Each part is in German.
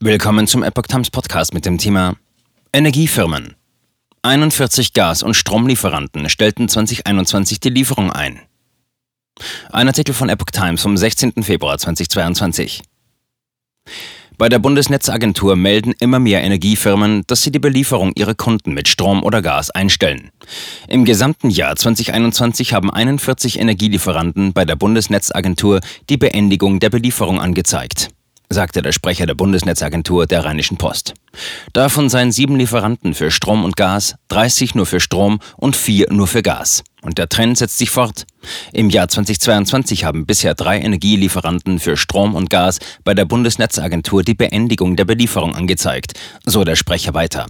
Willkommen zum Epoch Times Podcast mit dem Thema Energiefirmen. 41 Gas- und Stromlieferanten stellten 2021 die Lieferung ein. Ein Artikel von Epoch Times vom 16. Februar 2022. Bei der Bundesnetzagentur melden immer mehr Energiefirmen, dass sie die Belieferung ihrer Kunden mit Strom oder Gas einstellen. Im gesamten Jahr 2021 haben 41 Energielieferanten bei der Bundesnetzagentur die Beendigung der Belieferung angezeigt sagte der Sprecher der Bundesnetzagentur der Rheinischen Post. Davon seien sieben Lieferanten für Strom und Gas, 30 nur für Strom und vier nur für Gas. Und der Trend setzt sich fort. Im Jahr 2022 haben bisher drei Energielieferanten für Strom und Gas bei der Bundesnetzagentur die Beendigung der Belieferung angezeigt, so der Sprecher weiter.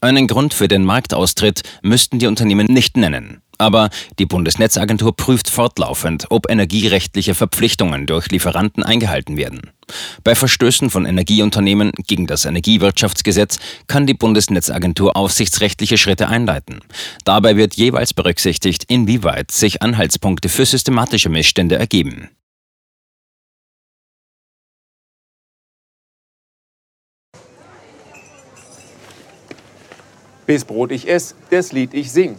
Einen Grund für den Marktaustritt müssten die Unternehmen nicht nennen. Aber die Bundesnetzagentur prüft fortlaufend, ob energierechtliche Verpflichtungen durch Lieferanten eingehalten werden. Bei Verstößen von Energieunternehmen gegen das Energiewirtschaftsgesetz kann die Bundesnetzagentur aufsichtsrechtliche Schritte einleiten. Dabei wird jeweils berücksichtigt, inwieweit sich Anhaltspunkte für systematische Missstände ergeben. Bis Brot ich ess, das Lied ich sing.